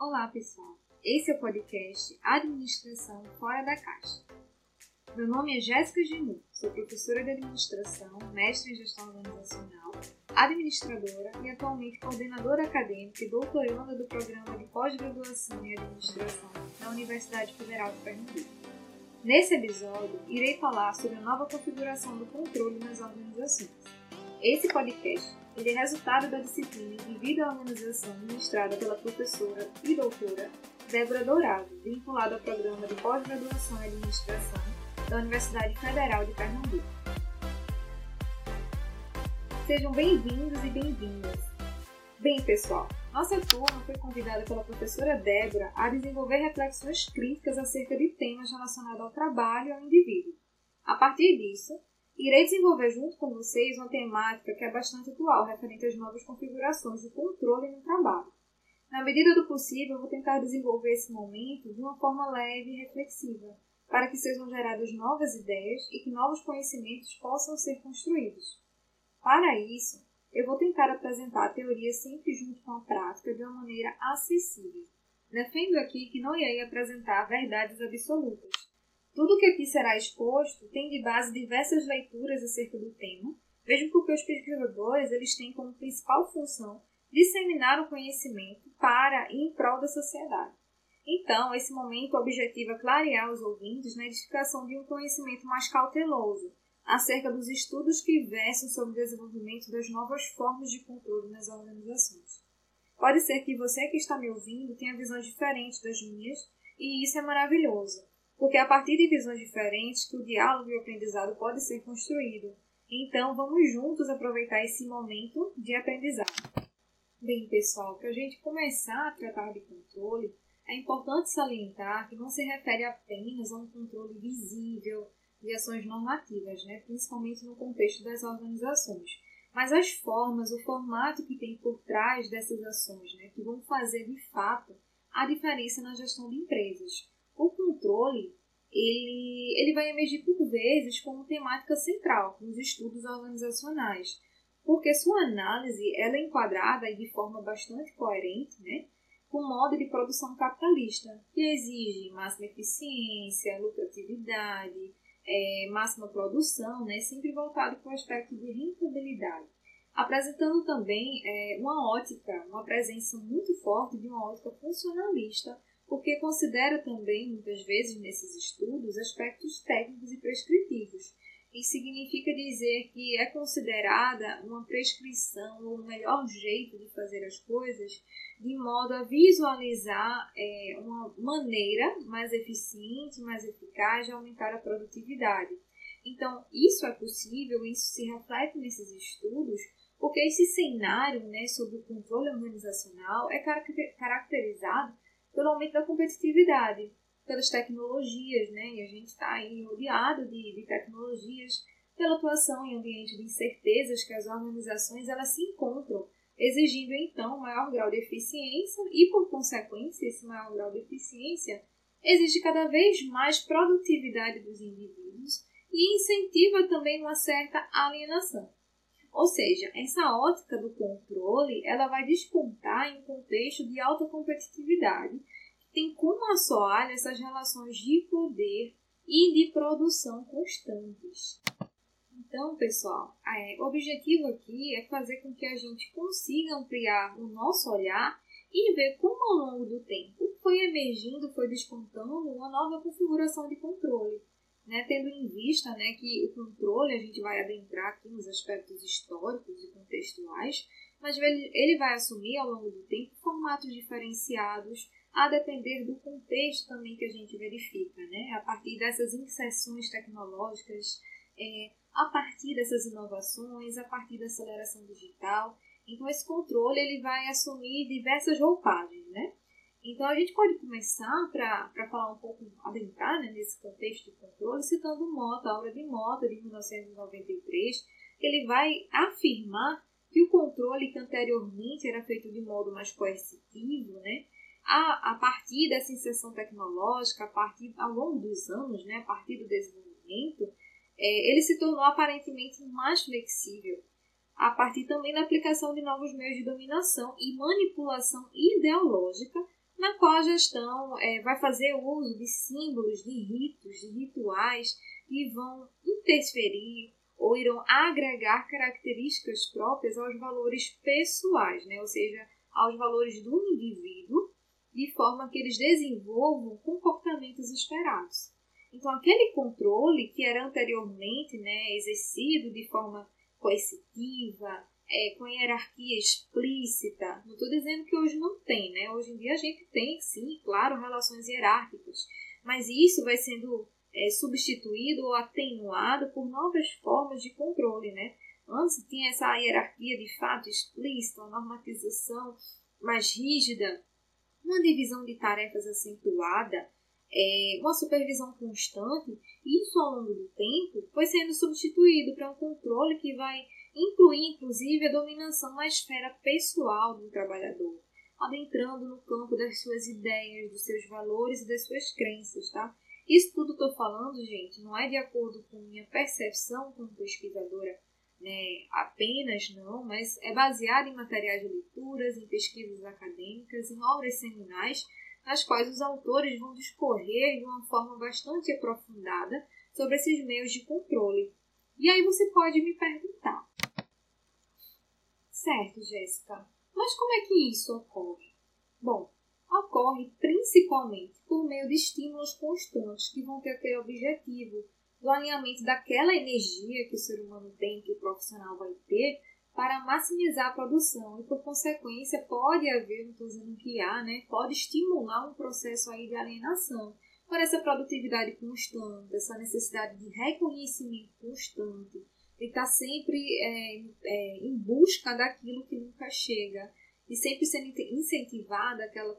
Olá, pessoal. Esse é o podcast Administração Fora da Caixa. Meu nome é Jéssica Genu, sou professora de administração, mestre em gestão organizacional, administradora e atualmente coordenadora acadêmica e doutoranda do programa de pós-graduação em administração na Universidade Federal de Pernambuco. Nesse episódio, irei falar sobre a nova configuração do controle nas organizações. Esse podcast ele é resultado da disciplina de vida à organização ministrada pela professora e doutora Débora Dourado, vinculada ao programa de pós-graduação em administração da Universidade Federal de Pernambuco. Sejam bem-vindos e bem-vindas. Bem, pessoal, nossa turma foi convidada pela professora Débora a desenvolver reflexões críticas acerca de temas relacionados ao trabalho e ao indivíduo. A partir disso, irei desenvolver junto com vocês uma temática que é bastante atual, referente às novas configurações do controle no trabalho. Na medida do possível, vou tentar desenvolver esse momento de uma forma leve e reflexiva, para que sejam geradas novas ideias e que novos conhecimentos possam ser construídos. Para isso, eu vou tentar apresentar a teoria sempre junto com a prática de uma maneira acessível. Defendo aqui que não irei apresentar verdades absolutas. Tudo o que aqui será exposto tem de base diversas leituras acerca do tema, mesmo porque os pesquisadores eles têm como principal função disseminar o conhecimento para e em prol da sociedade. Então, esse momento objetiva clarear os ouvintes na edificação de um conhecimento mais cauteloso, acerca dos estudos que versam sobre o desenvolvimento das novas formas de controle nas organizações. Pode ser que você que está me ouvindo tenha visões diferentes das minhas, e isso é maravilhoso, porque é a partir de visões diferentes que o diálogo e o aprendizado pode ser construído. Então, vamos juntos aproveitar esse momento de aprendizado. Bem, pessoal, para a gente começar a tratar de controle, é importante salientar que não se refere apenas a um controle visível, de ações normativas, né? principalmente no contexto das organizações. Mas as formas, o formato que tem por trás dessas ações, né? que vão fazer de fato a diferença na gestão de empresas. O controle ele, ele vai emergir por vezes como temática central nos estudos organizacionais, porque sua análise ela é enquadrada de forma bastante coerente né, com o modo de produção capitalista, que exige máxima eficiência, lucratividade, é, máxima produção, né, sempre voltado para o aspecto de rentabilidade, apresentando também é, uma ótica, uma presença muito forte de uma ótica funcionalista, porque considera também, muitas vezes, nesses estudos, aspectos técnicos e prescritivos. Isso significa dizer que é considerada uma prescrição ou o melhor jeito de fazer as coisas de modo a visualizar é, uma maneira mais eficiente, mais eficaz de aumentar a produtividade. Então, isso é possível, isso se reflete nesses estudos, porque esse cenário né, sobre o controle organizacional é caracterizado pelo aumento da competitividade, pelas tecnologias, né, e a gente está aí rodeado de, de tecnologias, pela atuação em ambiente de incertezas que as organizações elas se encontram exigindo então maior grau de eficiência e, por consequência, esse maior grau de eficiência exige cada vez mais produtividade dos indivíduos e incentiva também uma certa alienação. Ou seja, essa ótica do controle ela vai despontar em um contexto de alta competitividade que tem como assoalho essas relações de poder e de produção constantes. Então, pessoal, é, o objetivo aqui é fazer com que a gente consiga ampliar o nosso olhar e ver como ao longo do tempo foi emergindo, foi despontando uma nova configuração de controle. Né, tendo em vista né, que o controle, a gente vai adentrar aqui nos aspectos históricos e contextuais, mas ele vai assumir ao longo do tempo formatos diferenciados, a depender do contexto também que a gente verifica, né, a partir dessas inserções tecnológicas, é, a partir dessas inovações, a partir da aceleração digital. Então, esse controle ele vai assumir diversas roupagens, né? Então, a gente pode começar para falar um pouco, adentrar né, nesse contexto de controle, citando Mota, a obra de Mota, de 1993, que ele vai afirmar que o controle que anteriormente era feito de modo mais coercitivo, né, a, a partir dessa inserção tecnológica, a partir ao longo dos anos, né, a partir do desenvolvimento, é, ele se tornou aparentemente mais flexível, a partir também da aplicação de novos meios de dominação e manipulação ideológica na qual a gestão é, vai fazer uso de símbolos, de ritos, de rituais que vão interferir ou irão agregar características próprias aos valores pessoais, né? ou seja, aos valores do indivíduo, de forma que eles desenvolvam comportamentos esperados. Então, aquele controle que era anteriormente né, exercido de forma coercitiva, é, com hierarquia explícita, não estou dizendo que hoje não tem, né? Hoje em dia a gente tem, sim, claro, relações hierárquicas, mas isso vai sendo é, substituído ou atenuado por novas formas de controle, né? Antes tinha essa hierarquia de fato explícita, uma normatização mais rígida, uma divisão de tarefas acentuada, é, uma supervisão constante, isso ao longo do tempo foi sendo substituído para um controle que vai incluir, inclusive, a dominação na esfera pessoal do trabalhador, adentrando no campo das suas ideias, dos seus valores e das suas crenças, tá? Isso tudo que eu estou falando, gente, não é de acordo com minha percepção como pesquisadora né, apenas, não, mas é baseado em materiais de leituras, em pesquisas acadêmicas, em obras seminais, nas quais os autores vão discorrer de uma forma bastante aprofundada sobre esses meios de controle. E aí você pode me perguntar: Certo, Jéssica, mas como é que isso ocorre? Bom, ocorre principalmente por meio de estímulos constantes que vão ter aquele objetivo do alinhamento daquela energia que o ser humano tem, que o profissional vai ter, para maximizar a produção e, por consequência, pode haver, não estou dizendo que há, né, pode estimular um processo aí de alienação por essa produtividade constante, essa necessidade de reconhecimento constante, de estar sempre é, é, em busca daquilo que nunca chega e sempre sendo incentivada aquela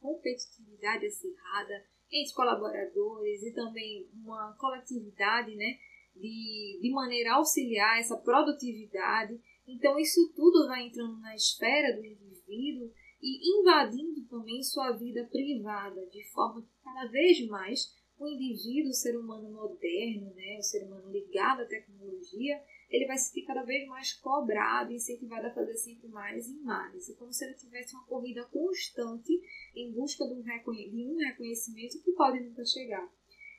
competitividade acirrada entre colaboradores e também uma coletividade, né, de, de maneira a auxiliar essa produtividade. Então, isso tudo vai entrando na esfera do indivíduo e invadindo também sua vida privada, de forma que cada vez mais o indivíduo, o ser humano moderno, né, o ser humano ligado à tecnologia, ele vai se sentir cada vez mais cobrado, incentivado a fazer sempre mais e mais. É como se ele tivesse uma corrida constante em busca de um, reconhecimento que pode nunca chegar.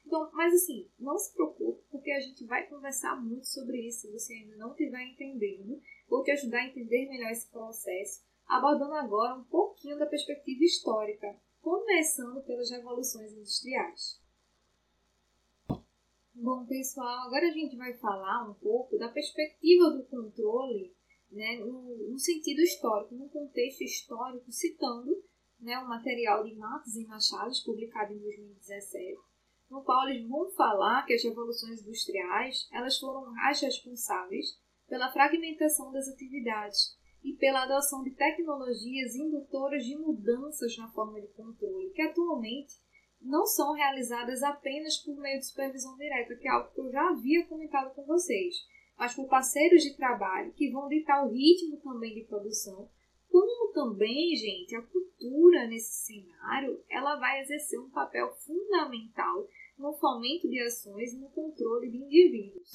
Então, mas assim, não se preocupe, porque a gente vai conversar muito sobre isso. Se você ainda não estiver entendendo, vou te ajudar a entender melhor esse processo, abordando agora um pouquinho da perspectiva histórica, começando pelas revoluções industriais. Bom, pessoal, agora a gente vai falar um pouco da perspectiva do controle né, no, no sentido histórico, no contexto histórico, citando né, um material de Matos e Machados, publicado em 2017, no qual eles vão falar que as revoluções industriais elas foram as responsáveis pela fragmentação das atividades e pela adoção de tecnologias indutoras de mudanças na forma de controle, que atualmente não são realizadas apenas por meio de supervisão direta, que é algo que eu já havia comentado com vocês, mas por parceiros de trabalho que vão ditar o ritmo também de produção, como também, gente, a cultura nesse cenário, ela vai exercer um papel fundamental no fomento de ações e no controle de indivíduos.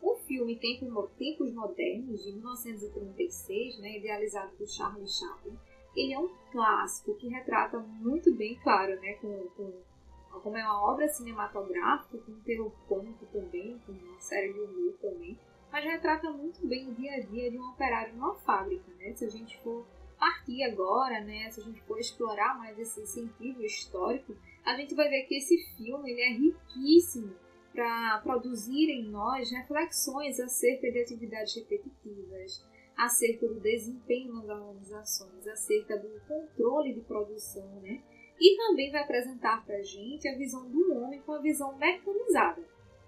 O filme Tempos Modernos, de 1936, né, idealizado por Charles Chaplin, ele é um clássico que retrata muito bem, claro, né, com, com como é uma obra cinematográfica, com um terror cômico também, com uma série de humor também, mas retrata muito bem o dia a dia de um operário numa fábrica, né? Se a gente for partir agora, né, se a gente for explorar mais esse sentido histórico, a gente vai ver que esse filme ele é riquíssimo para produzir em nós reflexões acerca de atividades repetitivas, acerca do desempenho nas organizações, acerca do controle de produção, né? E também vai apresentar para a gente a visão do homem com a visão mecanizada,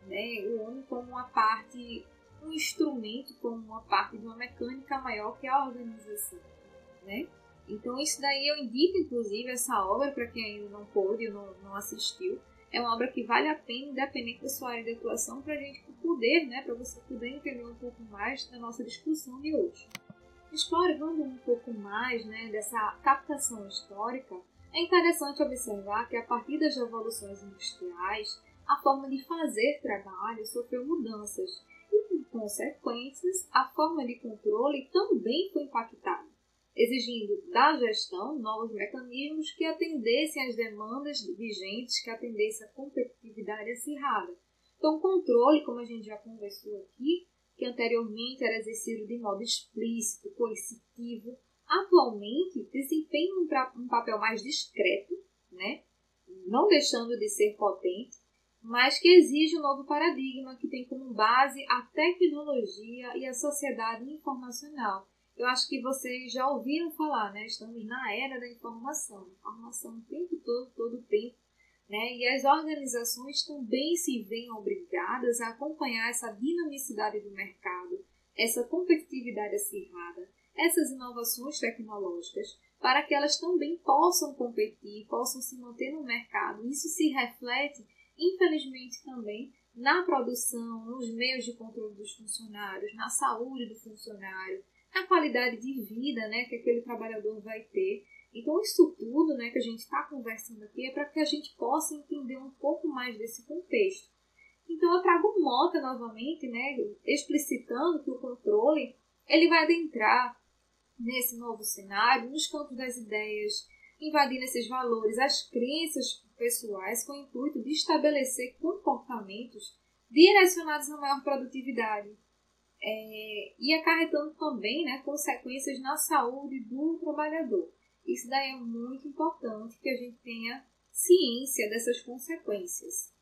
né? O homem como uma parte, um instrumento, como uma parte de uma mecânica maior que a organização, né? Então isso daí eu indico, inclusive, essa obra para quem ainda não pôde não, não assistiu, é uma obra que vale a pena, independente da sua área de atuação, para a gente poder, né, para você poder entender um pouco mais da nossa discussão de hoje. Explorando um pouco mais né, dessa captação histórica, é interessante observar que a partir das revoluções industriais, a forma de fazer trabalho sofreu mudanças e, por consequências, a forma de controle também foi impactada. Exigindo da gestão novos mecanismos que atendessem às demandas vigentes, que atendessem à competitividade acirrada. Então, o controle, como a gente já conversou aqui, que anteriormente era exercido de modo explícito, coercitivo, atualmente desempenha um, papel mais discreto, né? não deixando de ser potente, mas que exige um novo paradigma que tem como base a tecnologia e a sociedade informacional. Eu acho que vocês já ouviram falar, né? Estamos na era da informação, informação o tempo todo, todo o tempo, né? E as organizações também se veem obrigadas a acompanhar essa dinamicidade do mercado, essa competitividade acirrada, essas inovações tecnológicas, para que elas também possam competir, possam se manter no mercado. Isso se reflete infelizmente também na produção, nos meios de controle dos funcionários, na saúde do funcionário, na qualidade de vida né, que aquele trabalhador vai ter. Então, isso tudo né, que a gente está conversando aqui é para que a gente possa entender um pouco mais desse contexto. Então, eu trago Mota novamente, né, explicitando que o controle ele vai adentrar nesse novo cenário, nos campos das ideias, invadindo esses valores, as crenças pessoais com o intuito de estabelecer comportamentos direcionados a maior produtividade é, e acarretando também né, consequências na saúde do trabalhador. Isso daí é muito importante que a gente tenha ciência dessas consequências.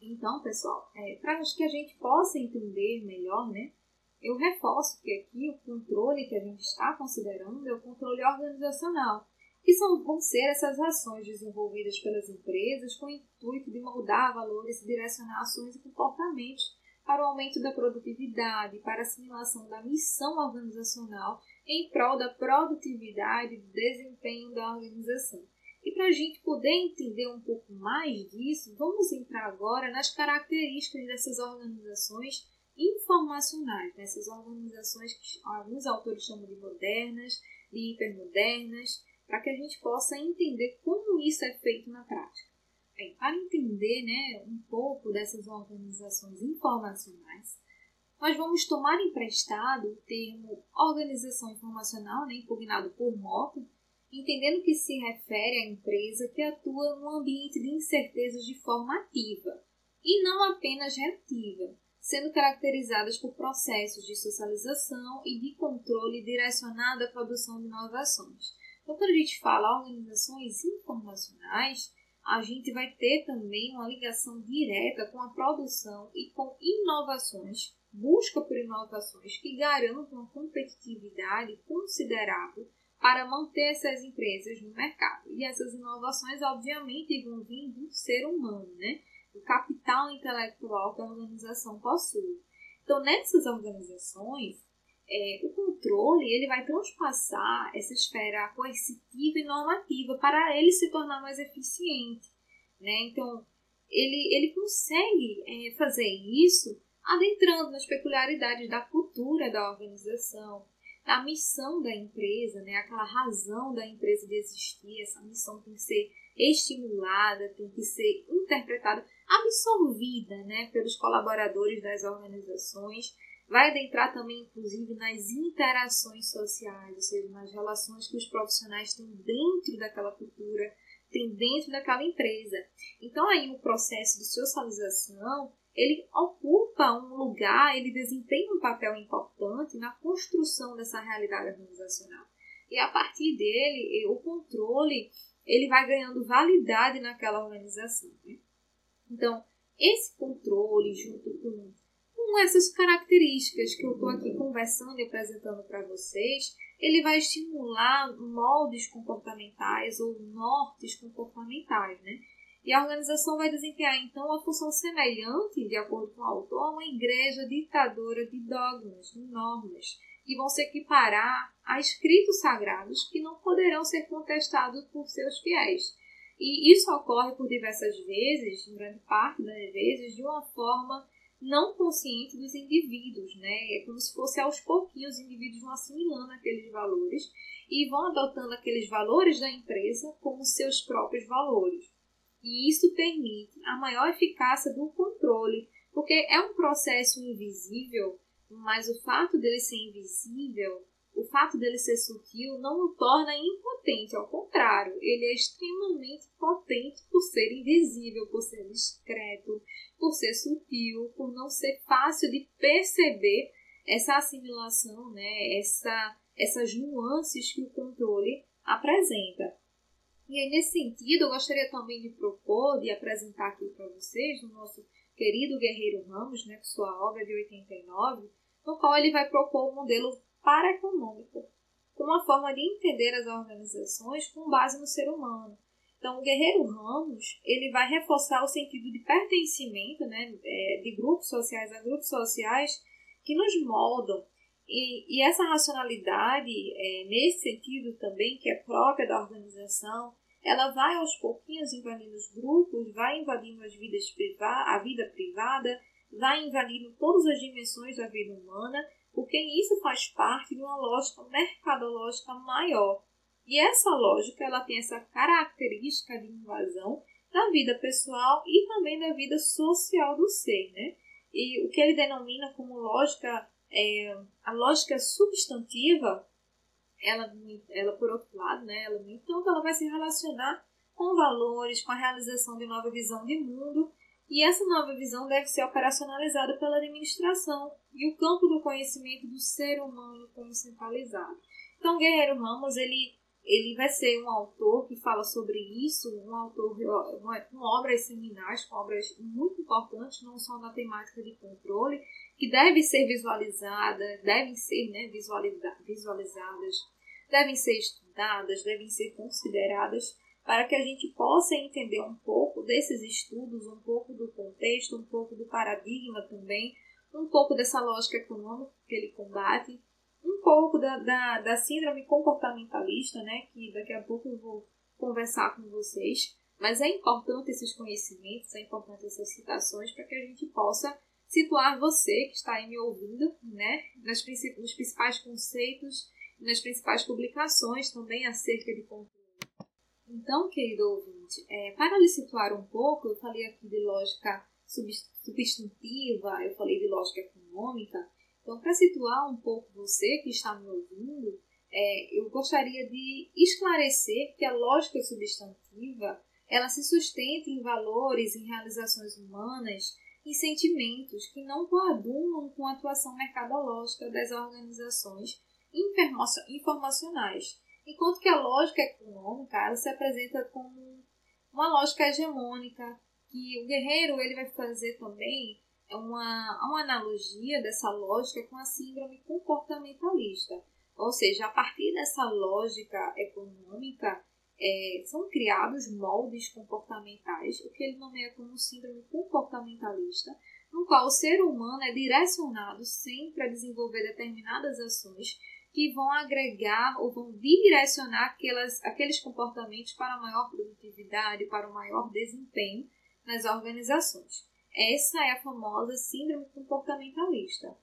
Então, pessoal, é, para que a gente possa entender melhor, né, eu reforço que aqui o controle que a gente está considerando é o controle organizacional que são, vão ser essas ações desenvolvidas pelas empresas com o intuito de moldar valores e direcionar ações e comportamentos para o aumento da produtividade, para a assimilação da missão organizacional em prol da produtividade e do desempenho da organização. E para a gente poder entender um pouco mais disso, vamos entrar agora nas características dessas organizações informacionais, dessas organizações que alguns autores chamam de modernas, de hipermodernas, para que a gente possa entender como isso é feito na prática. Bem, para entender né, um pouco dessas organizações informacionais, nós vamos tomar emprestado o termo organização informacional, né, impugnado por Mota, entendendo que se refere à empresa que atua num ambiente de incertezas de forma ativa e não apenas reativa, sendo caracterizadas por processos de socialização e de controle direcionado à produção de inovações. Então, quando a gente fala organizações informacionais, a gente vai ter também uma ligação direta com a produção e com inovações, busca por inovações que garantam uma competitividade considerável para manter essas empresas no mercado. E essas inovações, obviamente, vão vir do ser humano, né? do capital intelectual que a organização possui. Então, nessas organizações, é, o controle ele vai transpassar essa esfera coercitiva e normativa para ele se tornar mais eficiente. Né? Então, ele, ele consegue é, fazer isso adentrando nas peculiaridades da cultura da organização, da missão da empresa, né? aquela razão da empresa de existir. Essa missão tem que ser estimulada, tem que ser interpretada, absorvida né? pelos colaboradores das organizações vai adentrar também, inclusive, nas interações sociais, ou seja, nas relações que os profissionais têm dentro daquela cultura, têm dentro daquela empresa. Então, aí o processo de socialização, ele ocupa um lugar, ele desempenha um papel importante na construção dessa realidade organizacional. E a partir dele, o controle, ele vai ganhando validade naquela organização. Né? Então, esse controle, junto com com essas características que eu estou aqui conversando e apresentando para vocês, ele vai estimular moldes comportamentais ou nortes comportamentais, né? E a organização vai desempenhar então uma função semelhante, de acordo com o autor, a uma igreja ditadora de dogmas, de normas, que vão se equiparar a escritos sagrados que não poderão ser contestados por seus fiéis. E isso ocorre por diversas vezes, em grande parte das vezes, de uma forma não consciente dos indivíduos, né? É como se fosse aos pouquinhos os indivíduos vão assimilando aqueles valores e vão adotando aqueles valores da empresa como seus próprios valores. E isso permite a maior eficácia do controle, porque é um processo invisível, mas o fato dele ser invisível o fato dele ser sutil não o torna impotente, ao contrário, ele é extremamente potente por ser invisível, por ser discreto, por ser sutil, por não ser fácil de perceber essa assimilação, né, essa, essas nuances que o controle apresenta. E aí, nesse sentido, eu gostaria também de propor, de apresentar aqui para vocês, o nosso querido Guerreiro Ramos, né, com sua obra de 89, no qual ele vai propor um modelo paraeconômico, como uma forma de entender as organizações com base no ser humano. Então, o Guerreiro Ramos ele vai reforçar o sentido de pertencimento né, é, de grupos sociais a grupos sociais que nos moldam. E, e essa racionalidade, é, nesse sentido também, que é própria da organização, ela vai aos pouquinhos invadindo os grupos, vai invadindo as vidas priva a vida privada, vai invadindo todas as dimensões da vida humana, porque isso faz parte de uma lógica mercadológica maior. E essa lógica ela tem essa característica de invasão da vida pessoal e também da vida social do ser, né? E o que ele denomina como lógica, é, a lógica substantiva, ela, ela por outro lado, né, ela, ela vai se relacionar com valores, com a realização de nova visão de mundo, e essa nova visão deve ser operacionalizada pela administração e o campo do conhecimento do ser humano como centralizado. Então, Guerreiro Ramos, ele, ele vai ser um autor que fala sobre isso, um autor com obras seminais, com obras muito importantes, não só na temática de controle, que deve ser visualizada, devem ser né, visualizadas devem ser estudadas, devem ser consideradas para que a gente possa entender um pouco desses estudos, um pouco do contexto, um pouco do paradigma também, um pouco dessa lógica econômica que ele combate, um pouco da, da, da síndrome comportamentalista, né, que daqui a pouco eu vou conversar com vocês. Mas é importante esses conhecimentos, é importante essas citações para que a gente possa situar você que está aí me ouvindo, né, nas, nos principais conceitos nas principais publicações também acerca de. Então, querido ouvinte, é, para lhe situar um pouco, eu falei aqui de lógica substantiva, eu falei de lógica econômica. Então, para situar um pouco você que está me ouvindo, é, eu gostaria de esclarecer que a lógica substantiva ela se sustenta em valores, em realizações humanas, em sentimentos que não coadunam com a atuação mercadológica das organizações informacionais, enquanto que a lógica econômica ela se apresenta como uma lógica hegemônica, que o guerreiro ele vai fazer também uma, uma analogia dessa lógica com a síndrome comportamentalista. Ou seja, a partir dessa lógica econômica, é, são criados moldes comportamentais, o que ele nomeia como síndrome comportamentalista, no qual o ser humano é direcionado sempre a desenvolver determinadas ações que vão agregar ou vão direcionar aquelas, aqueles comportamentos para maior produtividade, para o maior desempenho nas organizações. Essa é a famosa síndrome comportamentalista.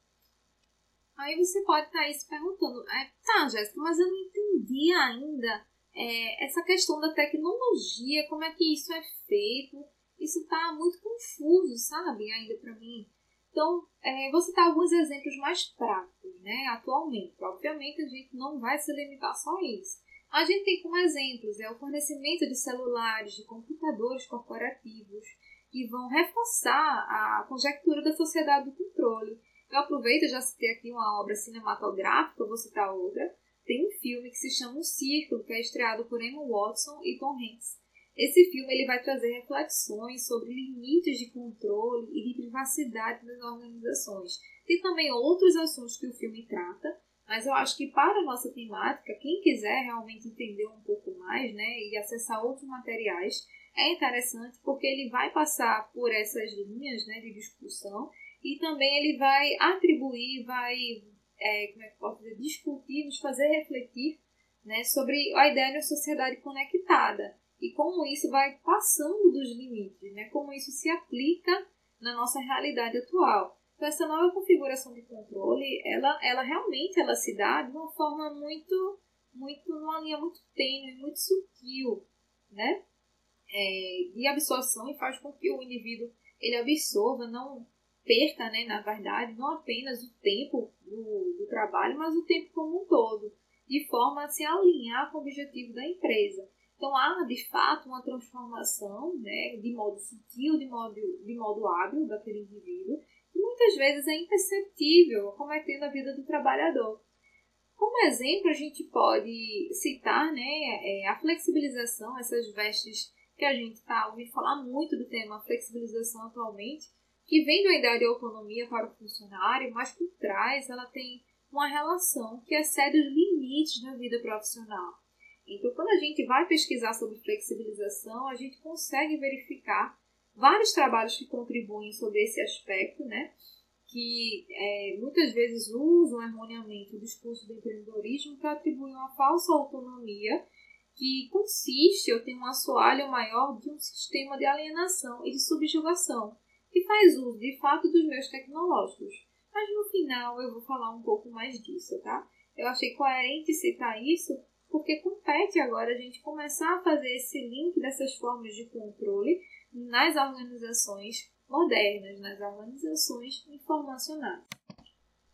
Aí você pode estar aí se perguntando, é, tá, Jéssica, mas eu não entendi ainda é, essa questão da tecnologia, como é que isso é feito. Isso está muito confuso, sabe, ainda para mim. Então, é, vou citar alguns exemplos mais práticos, né, atualmente. Obviamente, a gente não vai se limitar só a isso. A gente tem como exemplos é, o fornecimento de celulares, de computadores corporativos, que vão reforçar a conjectura da sociedade do controle. Eu aproveito, já citei aqui uma obra cinematográfica, vou citar outra. Tem um filme que se chama O Círculo, que é estreado por Emma Watson e Tom Hanks. Esse filme ele vai trazer reflexões sobre limites de controle e de privacidade das organizações. Tem também outros assuntos que o filme trata, mas eu acho que para a nossa temática, quem quiser realmente entender um pouco mais né, e acessar outros materiais, é interessante porque ele vai passar por essas linhas né, de discussão e também ele vai atribuir, vai, é, como é que posso dizer, discutir, nos fazer refletir né, sobre a ideia de uma sociedade conectada e como isso vai passando dos limites, né? como isso se aplica na nossa realidade atual. Então, essa nova configuração de controle, ela, ela realmente ela se dá de uma forma muito, muito, numa linha muito tênue, muito sutil, né? É, de absorção e faz com que o indivíduo ele absorva, não, perca, né, na verdade, não apenas o tempo do, do trabalho, mas o tempo como um todo, de forma a se alinhar com o objetivo da empresa. Então há de fato uma transformação, né, de modo sutil, de modo, de modo hábil daquele indivíduo, muitas vezes é imperceptível, cometendo a vida do trabalhador. Como exemplo, a gente pode citar né, é, a flexibilização, essas vestes que a gente está ouvindo falar muito do tema flexibilização atualmente, que vem da ideia de autonomia para o funcionário, mas por trás ela tem uma relação que excede os limites da vida profissional. Então, quando a gente vai pesquisar sobre flexibilização, a gente consegue verificar vários trabalhos que contribuem sobre esse aspecto, né? que é, muitas vezes usam erroneamente o discurso do empreendedorismo para atribuir uma falsa autonomia que consiste ou tem um assoalho maior de um sistema de alienação e de subjugação, que faz uso de fato dos meios tecnológicos. Mas no final eu vou falar um pouco mais disso, tá? Eu achei coerente citar isso porque compete agora a gente começar a fazer esse link dessas formas de controle nas organizações modernas, nas organizações informacionais.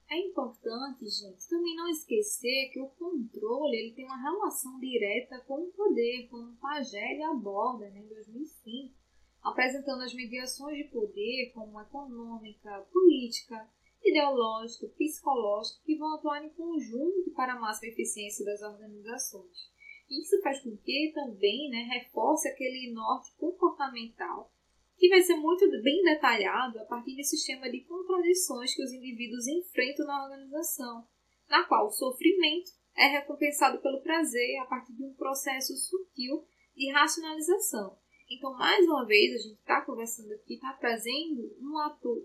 É importante, gente, também não esquecer que o controle ele tem uma relação direta com o poder, como Pagelli aborda né, em 2005, apresentando as mediações de poder como econômica, política, ideológica, psicológica, que vão atuar em conjunto para a máxima eficiência das organizações. Isso faz com que também né, reforce aquele norte comportamental que vai ser muito bem detalhado a partir do sistema de contradições que os indivíduos enfrentam na organização, na qual o sofrimento é recompensado pelo prazer a partir de um processo sutil de racionalização. Então, mais uma vez, a gente está conversando aqui, está trazendo um,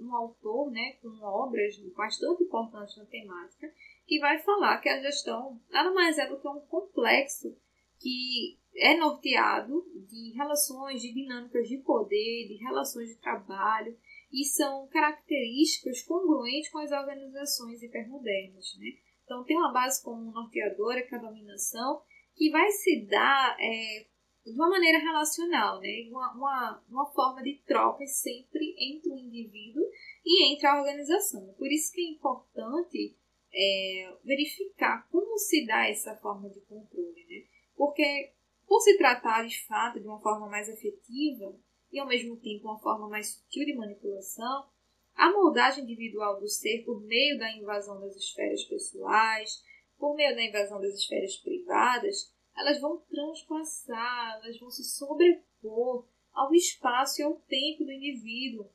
um autor né, com obras bastante importantes na temática, que vai falar que a gestão nada mais é do que um complexo que é norteado de relações, de dinâmicas de poder, de relações de trabalho, e são características congruentes com as organizações hipermodernas. Né? Então, tem uma base comum norteadora, que é a dominação, que vai se dar é, de uma maneira relacional, né? uma, uma, uma forma de troca sempre entre o indivíduo e entre a organização. Por isso que é importante é, verificar como se dá essa forma de controle, né? Porque por se tratar de fato de uma forma mais afetiva e ao mesmo tempo uma forma mais sutil de manipulação, a moldagem individual do ser por meio da invasão das esferas pessoais, por meio da invasão das esferas privadas, elas vão transpassar, elas vão se sobrepor ao espaço e ao tempo do indivíduo.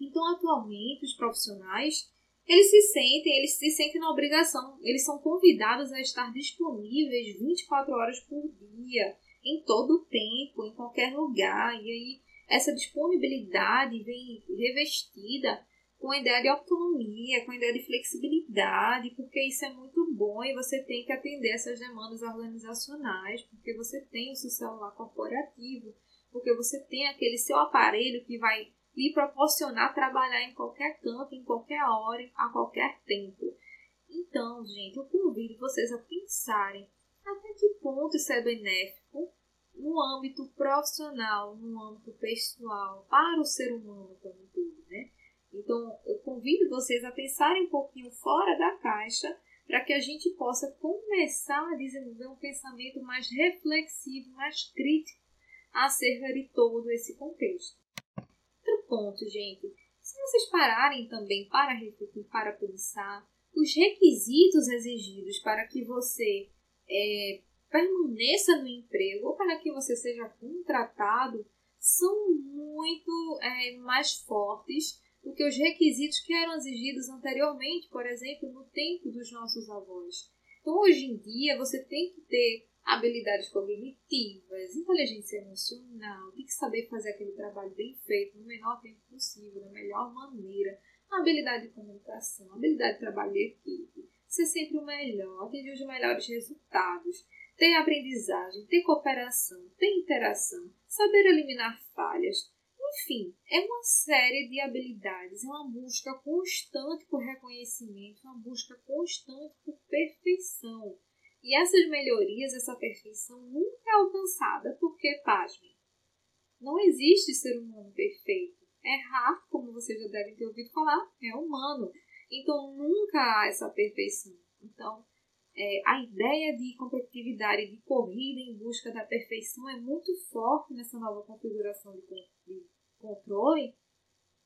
Então, atualmente, os profissionais eles se sentem, eles se sentem na obrigação, eles são convidados a estar disponíveis 24 horas por dia, em todo o tempo, em qualquer lugar. E aí essa disponibilidade vem revestida com a ideia de autonomia, com a ideia de flexibilidade, porque isso é muito bom e você tem que atender essas demandas organizacionais, porque você tem o seu celular corporativo, porque você tem aquele seu aparelho que vai lhe proporcionar trabalhar em qualquer canto, em qualquer hora, a qualquer tempo. Então, gente, eu convido vocês a pensarem até que ponto isso é benéfico no âmbito profissional, no âmbito pessoal, para o ser humano como um todo, né? Então, eu convido vocês a pensarem um pouquinho fora da caixa para que a gente possa começar a desenvolver um pensamento mais reflexivo, mais crítico acerca de todo esse contexto. Ponto, gente, se vocês pararem também para refletir, para pensar, os requisitos exigidos para que você é, permaneça no emprego ou para que você seja contratado são muito é, mais fortes do que os requisitos que eram exigidos anteriormente, por exemplo, no tempo dos nossos avós. Então, hoje em dia, você tem que ter habilidades cognitivas, inteligência emocional, tem que saber fazer aquele trabalho bem feito no menor tempo possível, da melhor maneira, habilidade de comunicação, habilidade de trabalho de equipe, ser sempre o melhor, atingir os melhores resultados, ter aprendizagem, ter cooperação, ter interação, saber eliminar falhas. Enfim, é uma série de habilidades, é uma busca constante por reconhecimento, uma busca constante por perfeição. E essas melhorias, essa perfeição nunca é alcançada porque, pasmem, não existe ser humano perfeito. Errar, como vocês já devem ter ouvido falar, é humano. Então nunca há essa perfeição. Então, é, a ideia de competitividade, de corrida em busca da perfeição é muito forte nessa nova configuração de, de controle,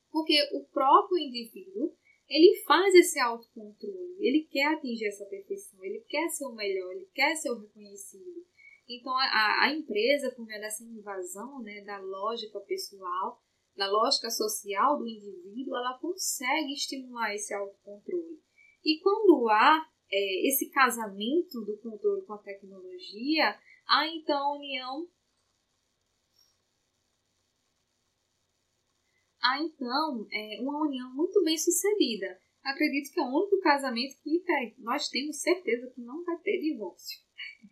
porque o próprio indivíduo ele faz esse autocontrole, ele quer atingir essa perfeição, ele quer ser o melhor, ele quer ser o reconhecido. Então, a, a empresa, por meio dessa invasão né, da lógica pessoal, da lógica social do indivíduo, ela consegue estimular esse autocontrole. E quando há é, esse casamento do controle com a tecnologia, há então a união. Há então é, uma união muito bem sucedida. Acredito que é o único casamento que nós temos certeza que não vai ter divórcio.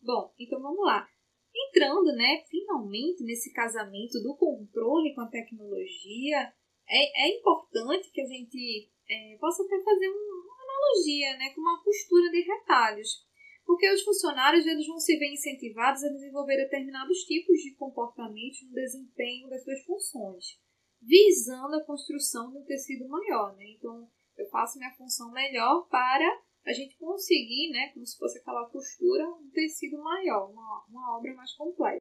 Bom, então vamos lá. Entrando, né, finalmente nesse casamento do controle com a tecnologia, é, é importante que a gente é, possa até fazer um, analogia, né, com uma costura de retalhos, porque os funcionários eles vão se ver incentivados a desenvolver determinados tipos de comportamentos no desempenho das suas funções, visando a construção de um tecido maior. Né? Então, eu faço minha função melhor para a gente conseguir, né, como se fosse aquela costura, um tecido maior, uma, uma obra mais completa.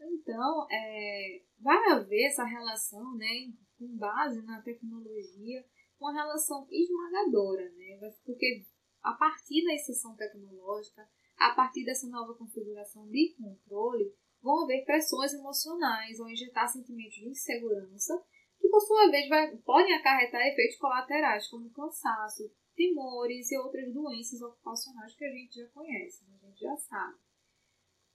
Então, é, vai haver essa relação, né, com base na tecnologia, uma relação esmagadora, né? Porque a partir da exceção tecnológica, a partir dessa nova configuração de controle, vão haver pressões emocionais, vão injetar sentimentos de insegurança, que por sua vez vai, podem acarretar efeitos colaterais, como cansaço, temores e outras doenças ocupacionais que a gente já conhece, né? a gente já sabe.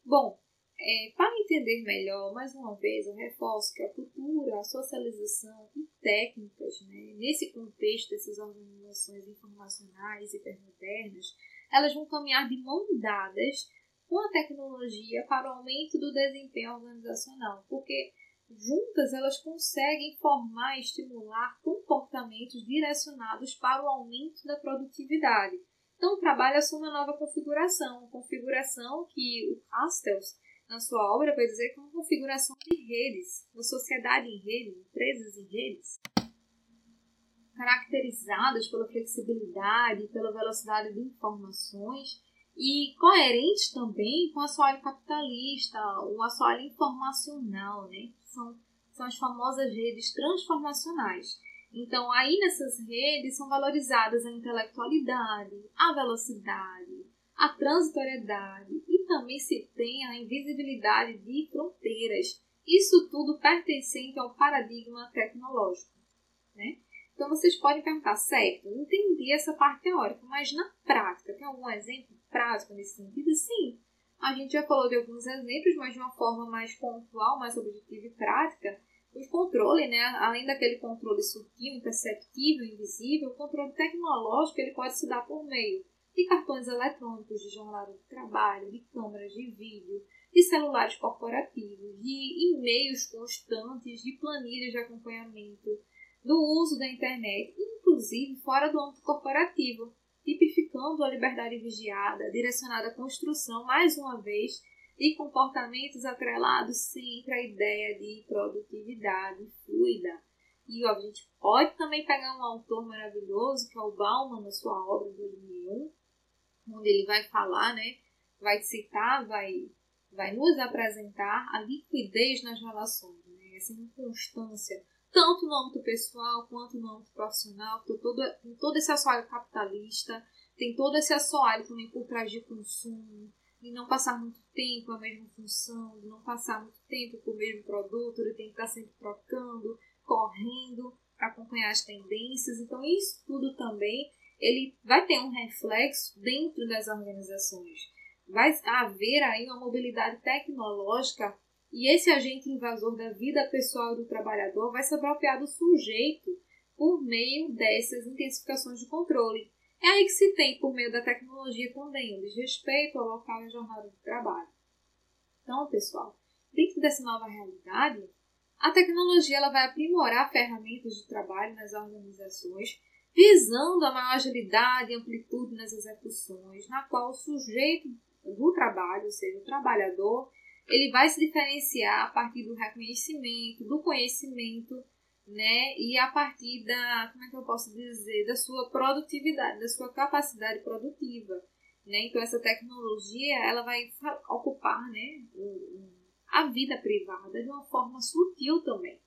Bom, é, para entender melhor, mais uma vez, eu reforço que a cultura, a socialização e técnicas, né, nesse contexto dessas organizações informacionais hipermodernas, elas vão caminhar de mão dadas com a tecnologia para o aumento do desempenho organizacional, porque juntas elas conseguem formar e estimular comportamentos direcionados para o aumento da produtividade. Então, o trabalho assume uma nova configuração, configuração que o Castells na sua obra vai dizer que é uma configuração de redes, uma sociedade em rede, empresas em redes, caracterizadas pela flexibilidade, pela velocidade de informações e coerentes também com o assoalho capitalista, o assoalho informacional, né? São, são as famosas redes transformacionais. Então, aí nessas redes são valorizadas a intelectualidade, a velocidade, a transitoriedade e também se tem a invisibilidade de fronteiras. Isso tudo pertencente ao paradigma tecnológico. Né? Então vocês podem perguntar, certo, entendi essa parte teórica, mas na prática, tem algum exemplo prático nesse sentido? Sim, a gente já falou de alguns exemplos, mas de uma forma mais pontual, mais objetiva e prática. O controle, né, além daquele controle sutil, imperceptível, invisível, o controle tecnológico ele pode se dar por meio de cartões eletrônicos, de jornada de trabalho, de câmeras de vídeo, de celulares corporativos, de e-mails constantes, de planilhas de acompanhamento, do uso da internet, inclusive fora do âmbito corporativo, tipificando a liberdade vigiada, direcionada à construção, mais uma vez, de comportamentos atrelados sempre à ideia de produtividade fluida. E ó, a gente pode também pegar um autor maravilhoso, que é o Bauman, na sua obra de 2001, onde ele vai falar, né, vai citar, vai, vai nos apresentar a liquidez nas relações, né, essa inconstância, tanto no âmbito pessoal quanto no âmbito profissional, tem todo, tem todo esse assoalho capitalista, tem todo esse assoalho também por trás de consumo, de não passar muito tempo a mesma função, de não passar muito tempo com o mesmo produto, ele tem que estar sempre trocando, correndo acompanhar as tendências. Então, isso tudo também ele vai ter um reflexo dentro das organizações. Vai haver aí uma mobilidade tecnológica e esse agente invasor da vida pessoal do trabalhador vai se apropriar do sujeito por meio dessas intensificações de controle. É aí que se tem, por meio da tecnologia também, o desrespeito ao local e jornada de trabalho. Então, pessoal, dentro dessa nova realidade, a tecnologia ela vai aprimorar ferramentas de trabalho nas organizações visando a maior agilidade e amplitude nas execuções, na qual o sujeito do trabalho, ou seja, o trabalhador, ele vai se diferenciar a partir do reconhecimento, do conhecimento, né? E a partir da, como é que eu posso dizer, da sua produtividade, da sua capacidade produtiva, né? Então essa tecnologia, ela vai ocupar, né, a vida privada de uma forma sutil também.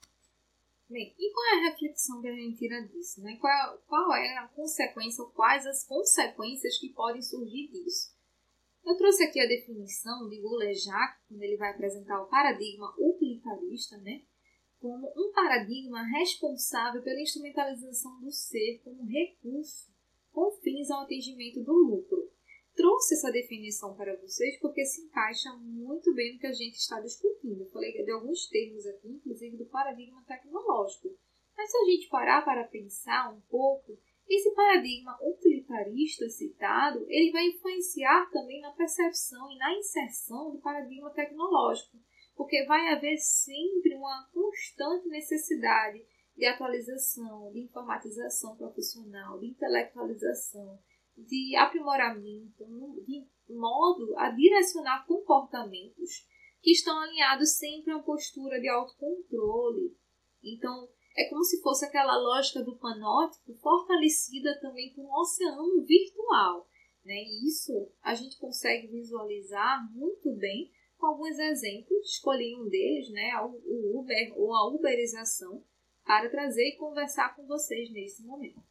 Bem, e qual é a reflexão que a gente tira disso? Né? Qual, qual é a consequência, ou quais as consequências que podem surgir disso? Eu trouxe aqui a definição de Goulejak, quando ele vai apresentar o paradigma utilitarista, né? como um paradigma responsável pela instrumentalização do ser como recurso com fins ao atingimento do lucro. Trouxe essa definição para vocês porque se encaixa muito bem no que a gente está discutindo. Eu falei de alguns termos aqui, inclusive do paradigma tecnológico. Mas se a gente parar para pensar um pouco, esse paradigma utilitarista citado, ele vai influenciar também na percepção e na inserção do paradigma tecnológico, porque vai haver sempre uma constante necessidade de atualização, de informatização profissional, de intelectualização, de aprimoramento, de modo a direcionar comportamentos que estão alinhados sempre a uma postura de autocontrole. Então, é como se fosse aquela lógica do panótipo fortalecida também com um oceano virtual. Né? E isso a gente consegue visualizar muito bem com alguns exemplos. Escolhi um deles, né? o Uber ou a uberização, para trazer e conversar com vocês nesse momento.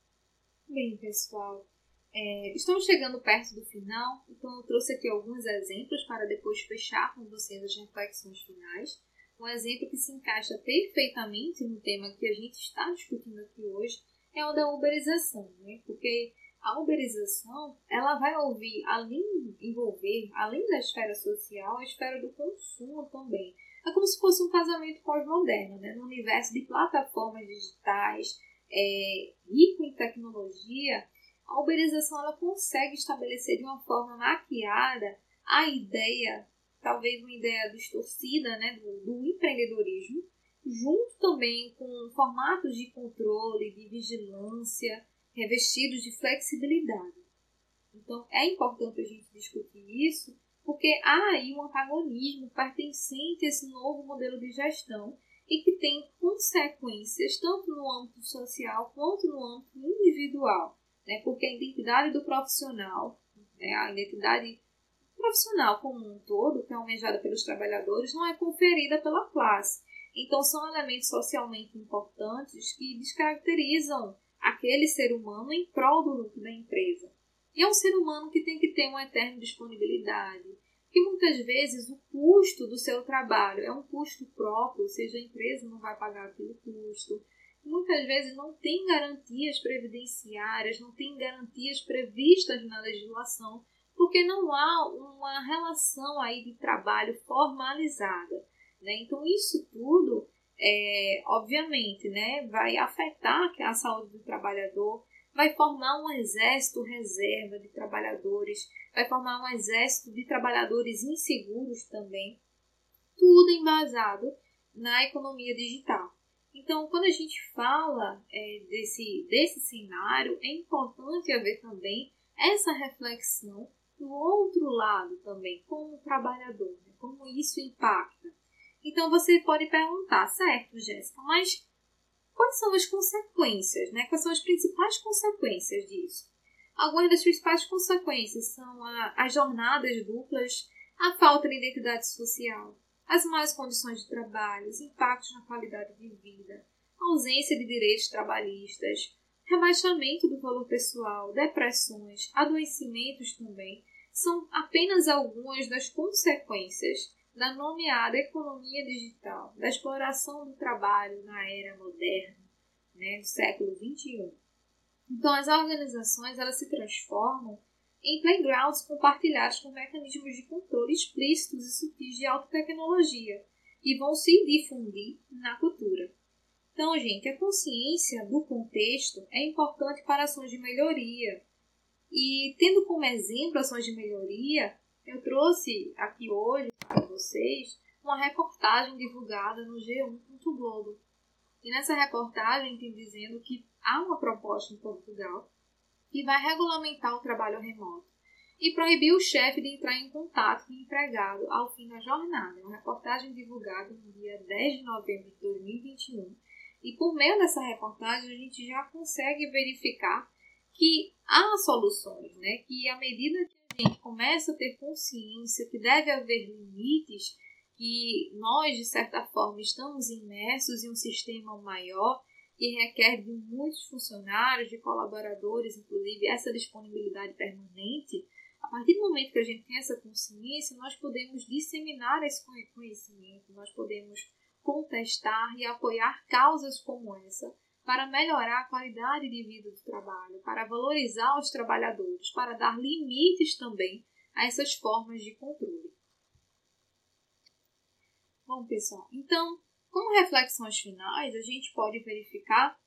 Bem, pessoal, é, estamos chegando perto do final, então eu trouxe aqui alguns exemplos para depois fechar com vocês as reflexões finais. Um exemplo que se encaixa perfeitamente no tema que a gente está discutindo aqui hoje é o da uberização, né? porque a uberização ela vai ouvir, além envolver, além da esfera social, a esfera do consumo também. É como se fosse um casamento pós-moderno, né? no universo de plataformas digitais, é, rico em tecnologia, a uberização ela consegue estabelecer de uma forma maquiada a ideia talvez uma ideia distorcida né, do, do empreendedorismo, junto também com formatos de controle, de vigilância, revestidos de flexibilidade. Então, é importante a gente discutir isso, porque há aí um antagonismo pertencente a esse novo modelo de gestão e que tem consequências tanto no âmbito social quanto no âmbito individual, né? porque a identidade do profissional, né? a identidade profissional como um todo, que é almejada pelos trabalhadores, não é conferida pela classe. Então, são elementos socialmente importantes que descaracterizam aquele ser humano em prol do lucro da empresa. E é um ser humano que tem que ter uma eterna disponibilidade, que muitas vezes o custo do seu trabalho é um custo próprio, ou seja, a empresa não vai pagar aquele custo. Muitas vezes não tem garantias previdenciárias, não tem garantias previstas na legislação porque não há uma relação aí de trabalho formalizada. Né? Então, isso tudo, é, obviamente, né, vai afetar a saúde do trabalhador, vai formar um exército reserva de trabalhadores, vai formar um exército de trabalhadores inseguros também, tudo embasado na economia digital. Então, quando a gente fala é, desse, desse cenário, é importante haver também essa reflexão do outro lado também, como trabalhador, né? como isso impacta. Então você pode perguntar, certo, Jéssica, mas quais são as consequências, né? Quais são as principais consequências disso? Algumas das principais consequências são a, as jornadas duplas, a falta de identidade social, as más condições de trabalho, os impactos na qualidade de vida, ausência de direitos trabalhistas, rebaixamento do valor pessoal, depressões, adoecimentos também, são apenas algumas das consequências da nomeada economia digital, da exploração do trabalho na era moderna, né, do século XXI. Então, as organizações elas se transformam em playgrounds compartilhados com mecanismos de controle explícitos e sutis de alta tecnologia, que vão se difundir na cultura. Então, gente, a consciência do contexto é importante para ações de melhoria, e tendo como exemplo ações de melhoria, eu trouxe aqui hoje para vocês uma reportagem divulgada no G1 Globo. E nessa reportagem tem dizendo que há uma proposta em Portugal que vai regulamentar o trabalho remoto. e proibiu o chefe de entrar em contato com o empregado ao fim da jornada. Uma reportagem divulgada no dia 10 de novembro de 2021. E por meio dessa reportagem a gente já consegue verificar que há soluções, né? Que à medida que a gente começa a ter consciência que deve haver limites, que nós de certa forma estamos imersos em um sistema maior que requer de muitos funcionários, de colaboradores, inclusive essa disponibilidade permanente, a partir do momento que a gente tem essa consciência, nós podemos disseminar esse conhecimento, nós podemos contestar e apoiar causas como essa para melhorar a qualidade de vida do trabalho, para valorizar os trabalhadores, para dar limites também a essas formas de controle. Bom, pessoal, então, como reflexões finais, a gente pode verificar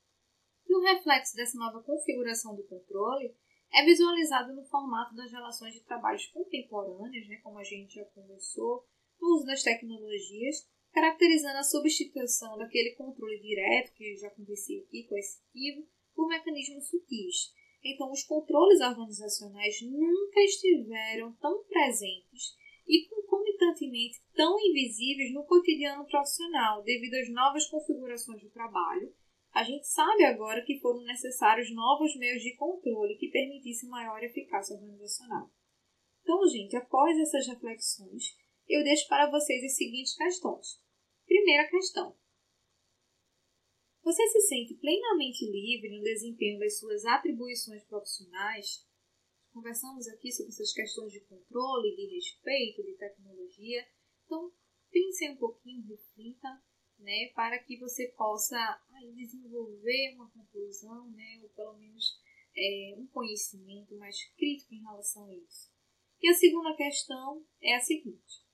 que o reflexo dessa nova configuração do controle é visualizado no formato das relações de trabalho contemporâneas, né, como a gente já conversou, no uso das tecnologias, caracterizando a substituição daquele controle direto, que já conversei aqui, coercitivo, por mecanismos sutis. Então, os controles organizacionais nunca estiveram tão presentes e concomitantemente tão invisíveis no cotidiano profissional, devido às novas configurações do trabalho a gente sabe agora que foram necessários novos meios de controle que permitissem maior eficácia organizacional. Então, gente, após essas reflexões, eu deixo para vocês as seguintes questões. Primeira questão: Você se sente plenamente livre no desempenho das suas atribuições profissionais? Conversamos aqui sobre essas questões de controle, de respeito, de tecnologia. Então, pense um pouquinho, reflita né, para que você possa aí, desenvolver uma conclusão, né, ou pelo menos é, um conhecimento mais crítico em relação a isso. E a segunda questão é a seguinte: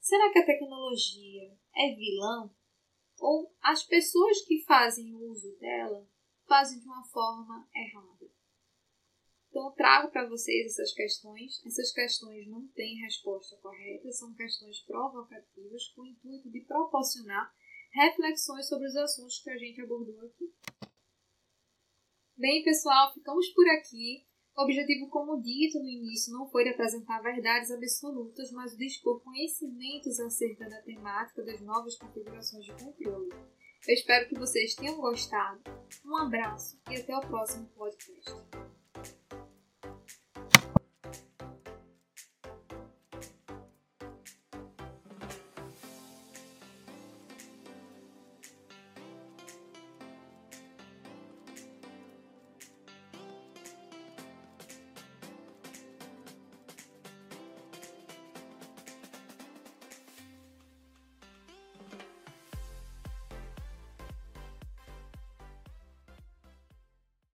será que a tecnologia é vilã? Ou as pessoas que fazem uso dela fazem de uma forma errada? Então, eu trago para vocês essas questões. Essas questões não têm resposta correta, são questões provocativas com o intuito de proporcionar reflexões sobre os assuntos que a gente abordou aqui. Bem, pessoal, ficamos por aqui. O objetivo, como dito no início, não foi de apresentar verdades absolutas, mas de expor conhecimentos acerca da temática das novas configurações de controle. Eu espero que vocês tenham gostado. Um abraço e até o próximo podcast.